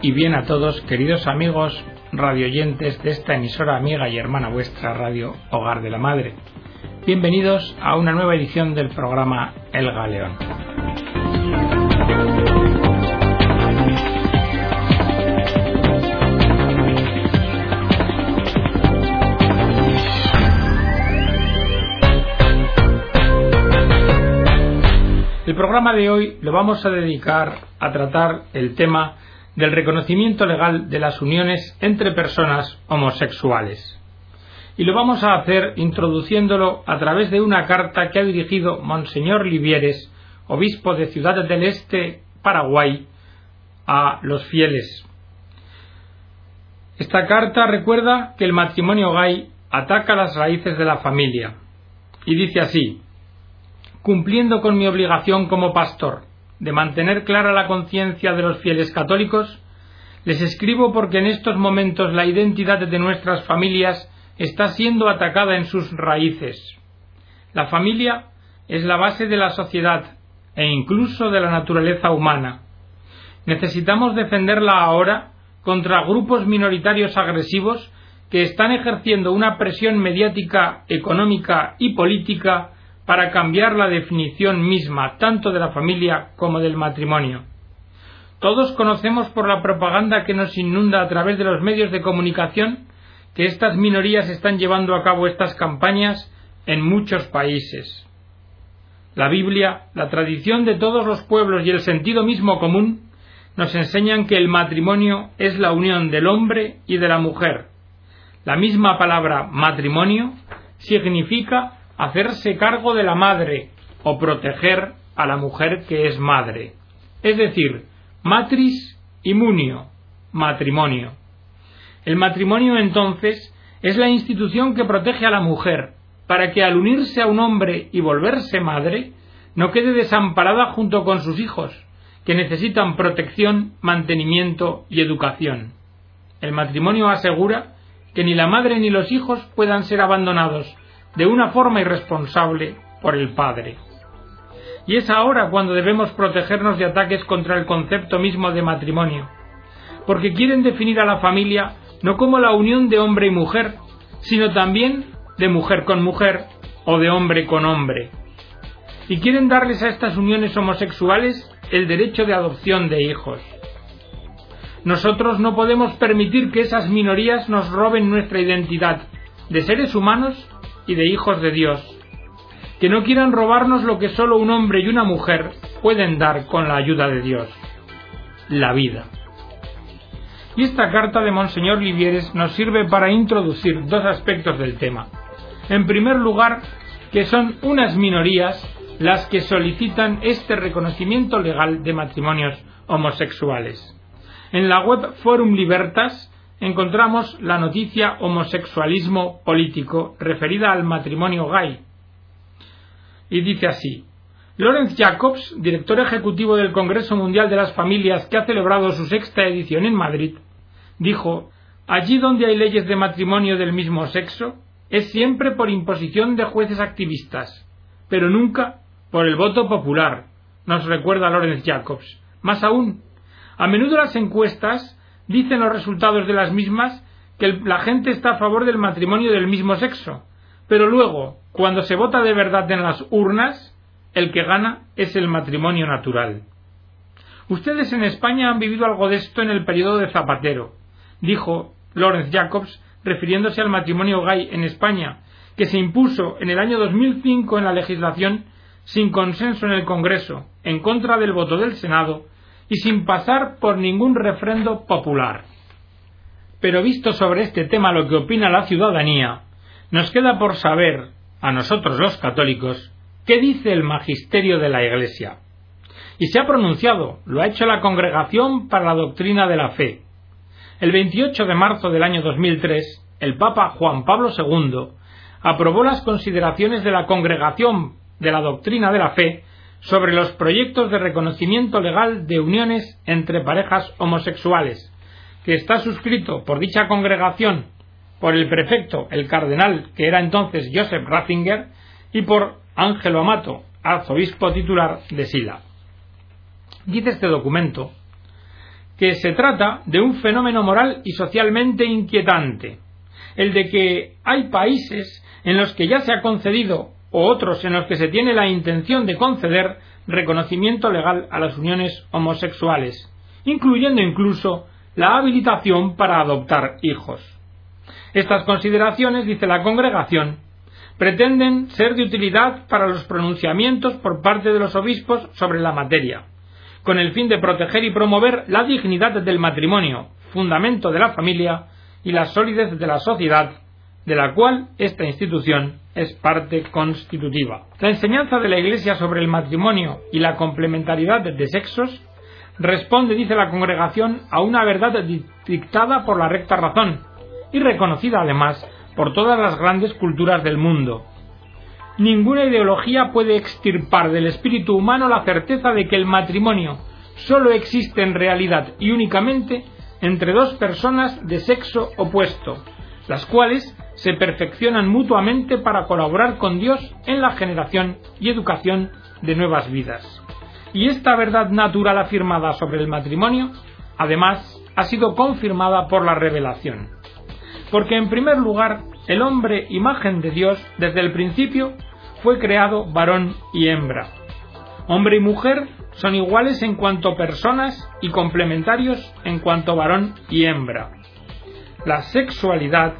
y bien a todos, queridos amigos radioyentes de esta emisora amiga y hermana vuestra Radio Hogar de la Madre. Bienvenidos a una nueva edición del programa El Galeón. El programa de hoy lo vamos a dedicar a tratar el tema del reconocimiento legal de las uniones entre personas homosexuales. Y lo vamos a hacer introduciéndolo a través de una carta que ha dirigido Monseñor Livieres, obispo de Ciudad del Este, Paraguay, a los fieles. Esta carta recuerda que el matrimonio gay ataca las raíces de la familia y dice así cumpliendo con mi obligación como pastor de mantener clara la conciencia de los fieles católicos, les escribo porque en estos momentos la identidad de nuestras familias está siendo atacada en sus raíces. La familia es la base de la sociedad e incluso de la naturaleza humana. Necesitamos defenderla ahora contra grupos minoritarios agresivos que están ejerciendo una presión mediática, económica y política para cambiar la definición misma tanto de la familia como del matrimonio. Todos conocemos por la propaganda que nos inunda a través de los medios de comunicación que estas minorías están llevando a cabo estas campañas en muchos países. La Biblia, la tradición de todos los pueblos y el sentido mismo común nos enseñan que el matrimonio es la unión del hombre y de la mujer. La misma palabra matrimonio significa hacerse cargo de la madre o proteger a la mujer que es madre. Es decir, matris y munio, matrimonio. El matrimonio entonces es la institución que protege a la mujer para que al unirse a un hombre y volverse madre no quede desamparada junto con sus hijos, que necesitan protección, mantenimiento y educación. El matrimonio asegura que ni la madre ni los hijos puedan ser abandonados de una forma irresponsable por el Padre. Y es ahora cuando debemos protegernos de ataques contra el concepto mismo de matrimonio, porque quieren definir a la familia no como la unión de hombre y mujer, sino también de mujer con mujer o de hombre con hombre. Y quieren darles a estas uniones homosexuales el derecho de adopción de hijos. Nosotros no podemos permitir que esas minorías nos roben nuestra identidad de seres humanos y de hijos de Dios, que no quieran robarnos lo que solo un hombre y una mujer pueden dar con la ayuda de Dios, la vida. Y esta carta de Monseñor Livieres nos sirve para introducir dos aspectos del tema. En primer lugar, que son unas minorías las que solicitan este reconocimiento legal de matrimonios homosexuales. En la web Forum Libertas encontramos la noticia homosexualismo político referida al matrimonio gay. Y dice así, Lawrence Jacobs, director ejecutivo del Congreso Mundial de las Familias que ha celebrado su sexta edición en Madrid, dijo, allí donde hay leyes de matrimonio del mismo sexo, es siempre por imposición de jueces activistas, pero nunca por el voto popular, nos recuerda Lawrence Jacobs. Más aún, a menudo las encuestas dicen los resultados de las mismas que la gente está a favor del matrimonio del mismo sexo, pero luego, cuando se vota de verdad en las urnas, el que gana es el matrimonio natural. Ustedes en España han vivido algo de esto en el periodo de Zapatero, dijo Lawrence Jacobs, refiriéndose al matrimonio gay en España, que se impuso en el año 2005 en la legislación sin consenso en el Congreso, en contra del voto del Senado y sin pasar por ningún refrendo popular. Pero visto sobre este tema lo que opina la ciudadanía, nos queda por saber, a nosotros los católicos, qué dice el magisterio de la Iglesia. Y se ha pronunciado, lo ha hecho la Congregación para la Doctrina de la Fe. El 28 de marzo del año 2003, el Papa Juan Pablo II aprobó las consideraciones de la Congregación de la Doctrina de la Fe sobre los proyectos de reconocimiento legal de uniones entre parejas homosexuales, que está suscrito por dicha congregación por el prefecto, el cardenal, que era entonces Joseph Ratzinger, y por Ángelo Amato, arzobispo titular de Sila. Dice este documento que se trata de un fenómeno moral y socialmente inquietante, el de que hay países en los que ya se ha concedido o otros en los que se tiene la intención de conceder reconocimiento legal a las uniones homosexuales, incluyendo incluso la habilitación para adoptar hijos. Estas consideraciones, dice la congregación, pretenden ser de utilidad para los pronunciamientos por parte de los obispos sobre la materia, con el fin de proteger y promover la dignidad del matrimonio, fundamento de la familia y la solidez de la sociedad, de la cual esta institución es parte constitutiva. La enseñanza de la Iglesia sobre el matrimonio y la complementariedad de sexos responde, dice la congregación, a una verdad dictada por la recta razón y reconocida además por todas las grandes culturas del mundo. Ninguna ideología puede extirpar del espíritu humano la certeza de que el matrimonio solo existe en realidad y únicamente entre dos personas de sexo opuesto, las cuales se perfeccionan mutuamente para colaborar con Dios en la generación y educación de nuevas vidas. Y esta verdad natural afirmada sobre el matrimonio, además, ha sido confirmada por la revelación. Porque en primer lugar, el hombre, imagen de Dios, desde el principio, fue creado varón y hembra. Hombre y mujer son iguales en cuanto personas y complementarios en cuanto varón y hembra. La sexualidad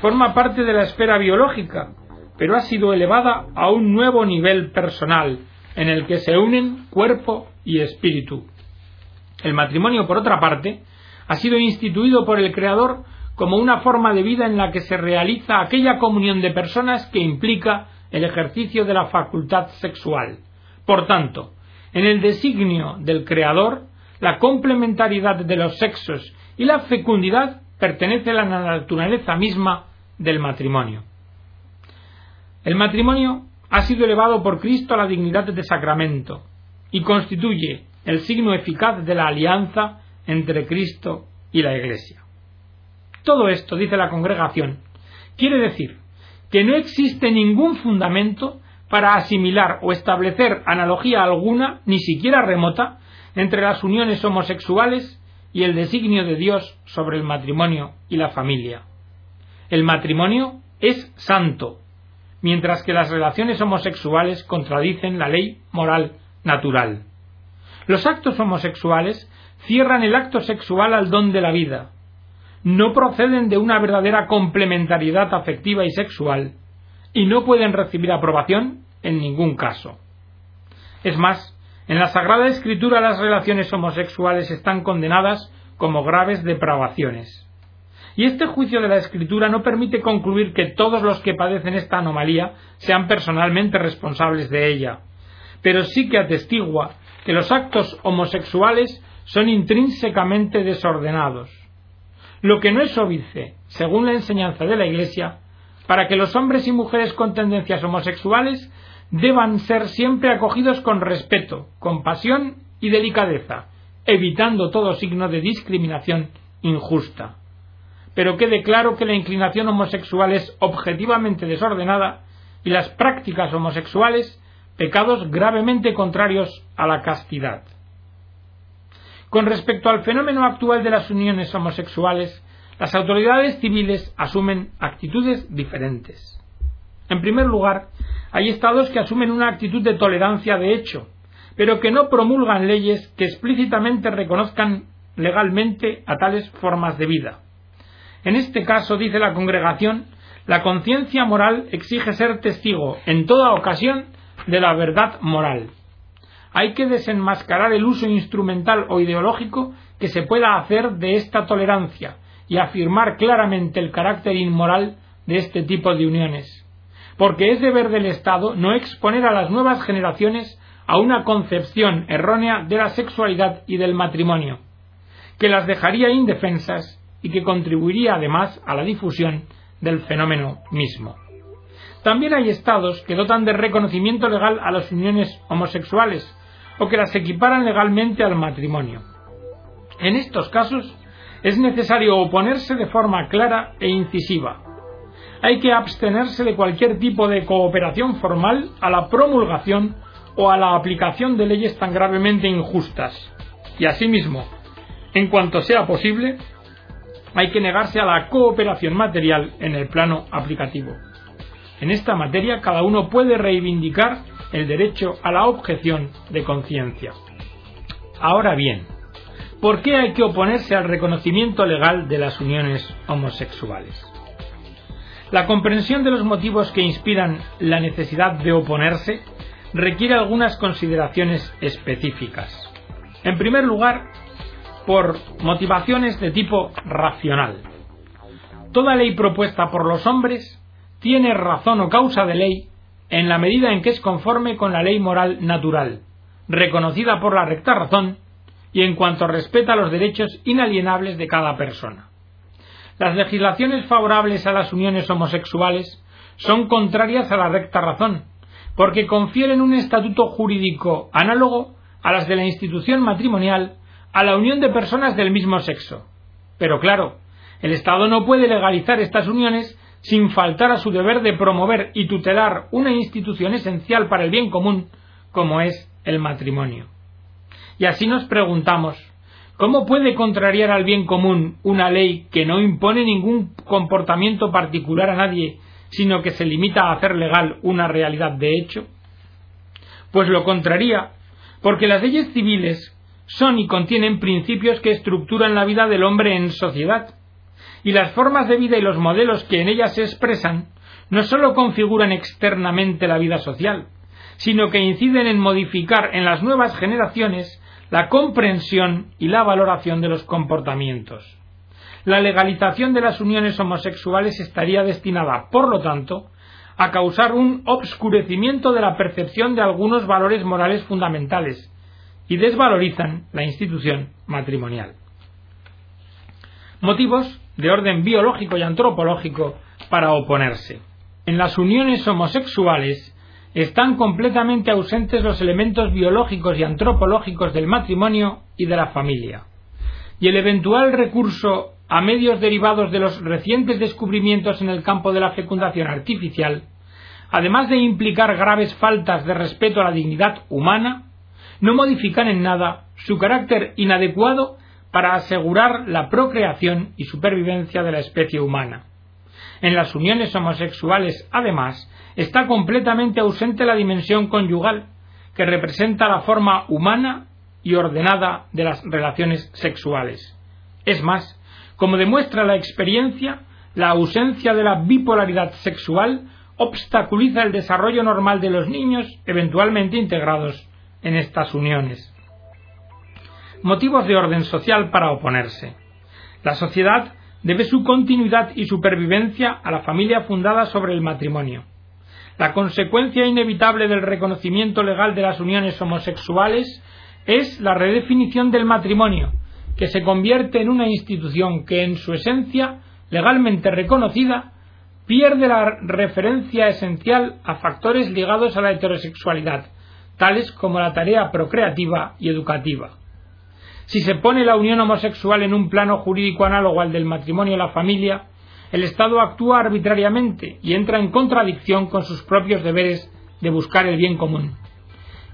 forma parte de la esfera biológica, pero ha sido elevada a un nuevo nivel personal, en el que se unen cuerpo y espíritu. El matrimonio, por otra parte, ha sido instituido por el Creador como una forma de vida en la que se realiza aquella comunión de personas que implica el ejercicio de la facultad sexual. Por tanto, en el designio del Creador, la complementariedad de los sexos y la fecundidad pertenece a la naturaleza misma del matrimonio. El matrimonio ha sido elevado por Cristo a la dignidad de sacramento y constituye el signo eficaz de la alianza entre Cristo y la Iglesia. Todo esto, dice la congregación, quiere decir que no existe ningún fundamento para asimilar o establecer analogía alguna, ni siquiera remota, entre las uniones homosexuales y el designio de Dios sobre el matrimonio y la familia. El matrimonio es santo, mientras que las relaciones homosexuales contradicen la ley moral natural. Los actos homosexuales cierran el acto sexual al don de la vida, no proceden de una verdadera complementariedad afectiva y sexual y no pueden recibir aprobación en ningún caso. Es más, en la Sagrada Escritura las relaciones homosexuales están condenadas como graves depravaciones. Y este juicio de la Escritura no permite concluir que todos los que padecen esta anomalía sean personalmente responsables de ella, pero sí que atestigua que los actos homosexuales son intrínsecamente desordenados, lo que no es óbice, según la enseñanza de la Iglesia, para que los hombres y mujeres con tendencias homosexuales deban ser siempre acogidos con respeto, compasión y delicadeza, evitando todo signo de discriminación injusta. Pero quede claro que la inclinación homosexual es objetivamente desordenada y las prácticas homosexuales pecados gravemente contrarios a la castidad. Con respecto al fenómeno actual de las uniones homosexuales, las autoridades civiles asumen actitudes diferentes. En primer lugar, hay estados que asumen una actitud de tolerancia de hecho, pero que no promulgan leyes que explícitamente reconozcan legalmente a tales formas de vida. En este caso, dice la congregación, la conciencia moral exige ser testigo en toda ocasión de la verdad moral hay que desenmascarar el uso instrumental o ideológico que se pueda hacer de esta tolerancia y afirmar claramente el carácter inmoral de este tipo de uniones. Porque es deber del Estado no exponer a las nuevas generaciones a una concepción errónea de la sexualidad y del matrimonio, que las dejaría indefensas y que contribuiría además a la difusión del fenómeno mismo. También hay estados que dotan de reconocimiento legal a las uniones homosexuales, o que las equiparan legalmente al matrimonio. En estos casos es necesario oponerse de forma clara e incisiva. Hay que abstenerse de cualquier tipo de cooperación formal a la promulgación o a la aplicación de leyes tan gravemente injustas. Y asimismo, En cuanto sea posible, hay que negarse a la cooperación material en el plano aplicativo. En esta materia cada uno puede reivindicar el derecho a la objeción de conciencia. Ahora bien, ¿por qué hay que oponerse al reconocimiento legal de las uniones homosexuales? La comprensión de los motivos que inspiran la necesidad de oponerse requiere algunas consideraciones específicas. En primer lugar, por motivaciones de tipo racional. Toda ley propuesta por los hombres tiene razón o causa de ley en la medida en que es conforme con la ley moral natural, reconocida por la recta razón y en cuanto respeta los derechos inalienables de cada persona. Las legislaciones favorables a las uniones homosexuales son contrarias a la recta razón, porque confieren un estatuto jurídico análogo a las de la institución matrimonial a la unión de personas del mismo sexo. Pero claro, el Estado no puede legalizar estas uniones sin faltar a su deber de promover y tutelar una institución esencial para el bien común, como es el matrimonio. Y así nos preguntamos, ¿cómo puede contrariar al bien común una ley que no impone ningún comportamiento particular a nadie, sino que se limita a hacer legal una realidad de hecho? Pues lo contraría, porque las leyes civiles son y contienen principios que estructuran la vida del hombre en sociedad, y las formas de vida y los modelos que en ellas se expresan no sólo configuran externamente la vida social, sino que inciden en modificar en las nuevas generaciones la comprensión y la valoración de los comportamientos. La legalización de las uniones homosexuales estaría destinada, por lo tanto, a causar un obscurecimiento de la percepción de algunos valores morales fundamentales, y desvalorizan la institución matrimonial. Motivos de orden biológico y antropológico para oponerse. En las uniones homosexuales están completamente ausentes los elementos biológicos y antropológicos del matrimonio y de la familia. Y el eventual recurso a medios derivados de los recientes descubrimientos en el campo de la fecundación artificial, además de implicar graves faltas de respeto a la dignidad humana, no modifican en nada su carácter inadecuado para asegurar la procreación y supervivencia de la especie humana. En las uniones homosexuales, además, está completamente ausente la dimensión conyugal, que representa la forma humana y ordenada de las relaciones sexuales. Es más, como demuestra la experiencia, la ausencia de la bipolaridad sexual obstaculiza el desarrollo normal de los niños eventualmente integrados en estas uniones. Motivos de orden social para oponerse. La sociedad debe su continuidad y supervivencia a la familia fundada sobre el matrimonio. La consecuencia inevitable del reconocimiento legal de las uniones homosexuales es la redefinición del matrimonio, que se convierte en una institución que en su esencia, legalmente reconocida, pierde la referencia esencial a factores ligados a la heterosexualidad, tales como la tarea procreativa y educativa. Si se pone la unión homosexual en un plano jurídico análogo al del matrimonio y la familia, el Estado actúa arbitrariamente y entra en contradicción con sus propios deberes de buscar el bien común.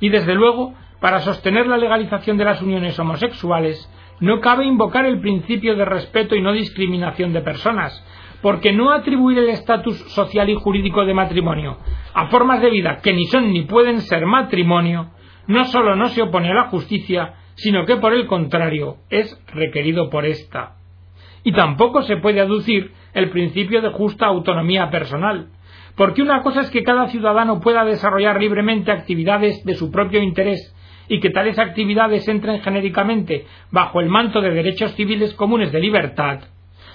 Y desde luego, para sostener la legalización de las uniones homosexuales, no cabe invocar el principio de respeto y no discriminación de personas, porque no atribuir el estatus social y jurídico de matrimonio a formas de vida que ni son ni pueden ser matrimonio, no sólo no se opone a la justicia, sino que por el contrario es requerido por ésta. Y tampoco se puede aducir el principio de justa autonomía personal, porque una cosa es que cada ciudadano pueda desarrollar libremente actividades de su propio interés y que tales actividades entren genéricamente bajo el manto de derechos civiles comunes de libertad,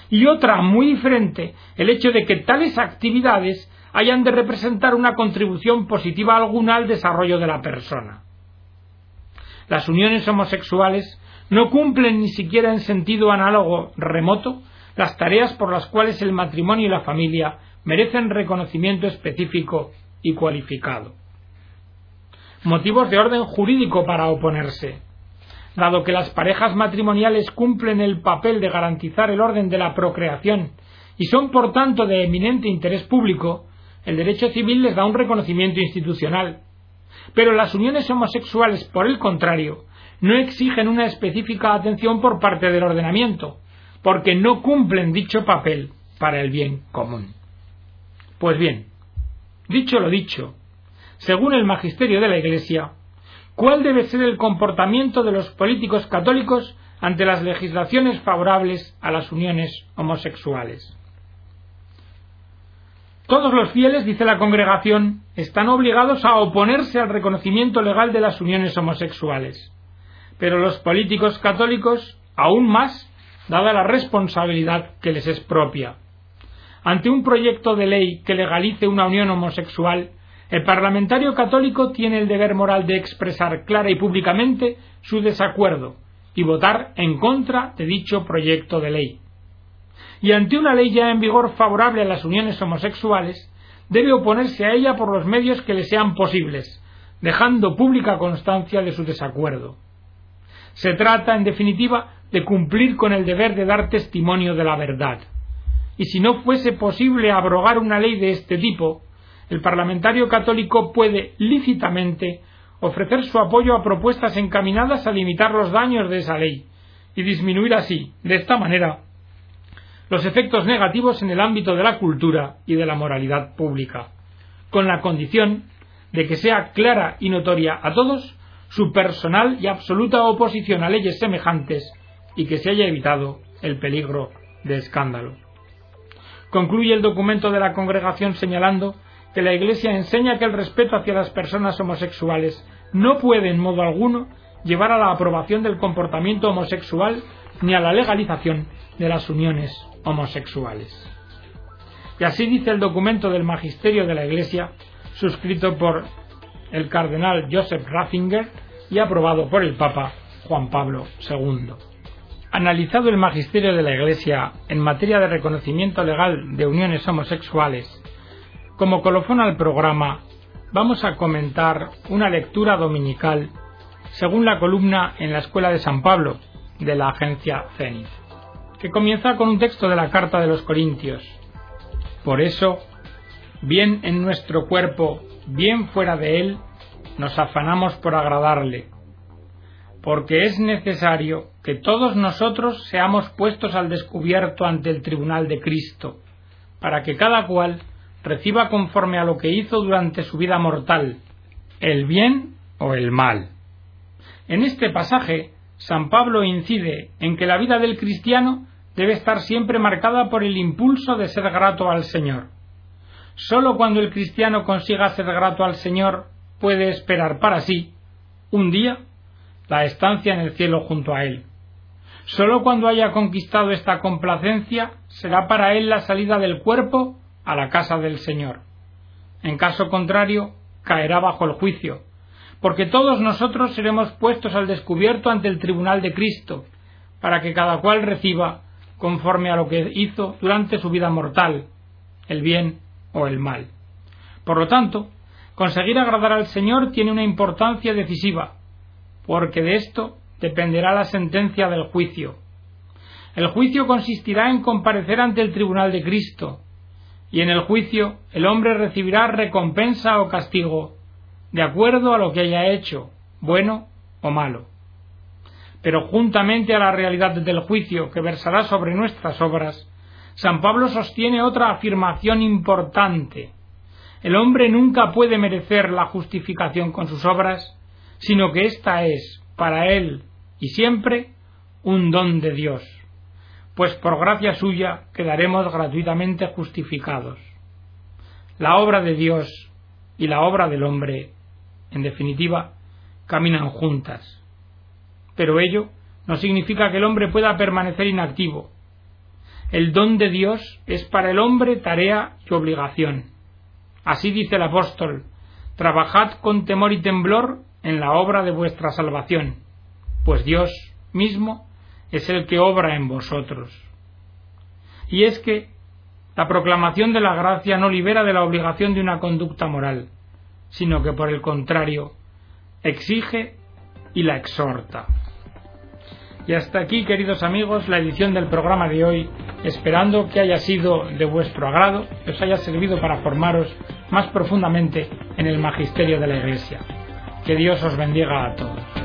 y otra muy diferente el hecho de que tales actividades hayan de representar una contribución positiva alguna al desarrollo de la persona. Las uniones homosexuales no cumplen ni siquiera en sentido análogo remoto las tareas por las cuales el matrimonio y la familia merecen reconocimiento específico y cualificado. Motivos de orden jurídico para oponerse dado que las parejas matrimoniales cumplen el papel de garantizar el orden de la procreación y son por tanto de eminente interés público, el derecho civil les da un reconocimiento institucional. Pero las uniones homosexuales, por el contrario, no exigen una específica atención por parte del ordenamiento, porque no cumplen dicho papel para el bien común. Pues bien, dicho lo dicho, según el magisterio de la Iglesia, ¿cuál debe ser el comportamiento de los políticos católicos ante las legislaciones favorables a las uniones homosexuales? Todos los fieles, dice la congregación, están obligados a oponerse al reconocimiento legal de las uniones homosexuales. Pero los políticos católicos, aún más, dada la responsabilidad que les es propia. Ante un proyecto de ley que legalice una unión homosexual, el parlamentario católico tiene el deber moral de expresar clara y públicamente su desacuerdo y votar en contra de dicho proyecto de ley y ante una ley ya en vigor favorable a las uniones homosexuales, debe oponerse a ella por los medios que le sean posibles, dejando pública constancia de su desacuerdo. Se trata, en definitiva, de cumplir con el deber de dar testimonio de la verdad. Y si no fuese posible abrogar una ley de este tipo, el parlamentario católico puede lícitamente ofrecer su apoyo a propuestas encaminadas a limitar los daños de esa ley y disminuir así, de esta manera, los efectos negativos en el ámbito de la cultura y de la moralidad pública, con la condición de que sea clara y notoria a todos su personal y absoluta oposición a leyes semejantes y que se haya evitado el peligro de escándalo. Concluye el documento de la congregación señalando que la Iglesia enseña que el respeto hacia las personas homosexuales no puede en modo alguno llevar a la aprobación del comportamiento homosexual ni a la legalización de las uniones homosexuales. Y así dice el documento del Magisterio de la Iglesia, suscrito por el cardenal Joseph Ratzinger y aprobado por el Papa Juan Pablo II. Analizado el Magisterio de la Iglesia en materia de reconocimiento legal de uniones homosexuales, como colofón al programa, vamos a comentar una lectura dominical según la columna en la Escuela de San Pablo de la agencia Zenit que comienza con un texto de la carta de los Corintios. Por eso, bien en nuestro cuerpo, bien fuera de él, nos afanamos por agradarle, porque es necesario que todos nosotros seamos puestos al descubierto ante el tribunal de Cristo, para que cada cual reciba conforme a lo que hizo durante su vida mortal, el bien o el mal. En este pasaje San Pablo incide en que la vida del cristiano debe estar siempre marcada por el impulso de ser grato al Señor. Sólo cuando el cristiano consiga ser grato al Señor puede esperar para sí, un día, la estancia en el cielo junto a Él. Sólo cuando haya conquistado esta complacencia será para Él la salida del cuerpo a la casa del Señor. En caso contrario, caerá bajo el juicio, porque todos nosotros seremos puestos al descubierto ante el tribunal de Cristo, para que cada cual reciba, conforme a lo que hizo durante su vida mortal, el bien o el mal. Por lo tanto, conseguir agradar al Señor tiene una importancia decisiva, porque de esto dependerá la sentencia del juicio. El juicio consistirá en comparecer ante el tribunal de Cristo, y en el juicio el hombre recibirá recompensa o castigo, de acuerdo a lo que haya hecho, bueno o malo. Pero juntamente a la realidad del juicio que versará sobre nuestras obras, San Pablo sostiene otra afirmación importante. El hombre nunca puede merecer la justificación con sus obras, sino que ésta es, para él y siempre, un don de Dios, pues por gracia suya quedaremos gratuitamente justificados. La obra de Dios y la obra del hombre en definitiva, caminan juntas. Pero ello no significa que el hombre pueda permanecer inactivo. El don de Dios es para el hombre tarea y obligación. Así dice el apóstol, trabajad con temor y temblor en la obra de vuestra salvación, pues Dios mismo es el que obra en vosotros. Y es que la proclamación de la gracia no libera de la obligación de una conducta moral, sino que por el contrario exige y la exhorta. Y hasta aquí, queridos amigos, la edición del programa de hoy, esperando que haya sido de vuestro agrado, que os haya servido para formaros más profundamente en el magisterio de la Iglesia. Que Dios os bendiga a todos.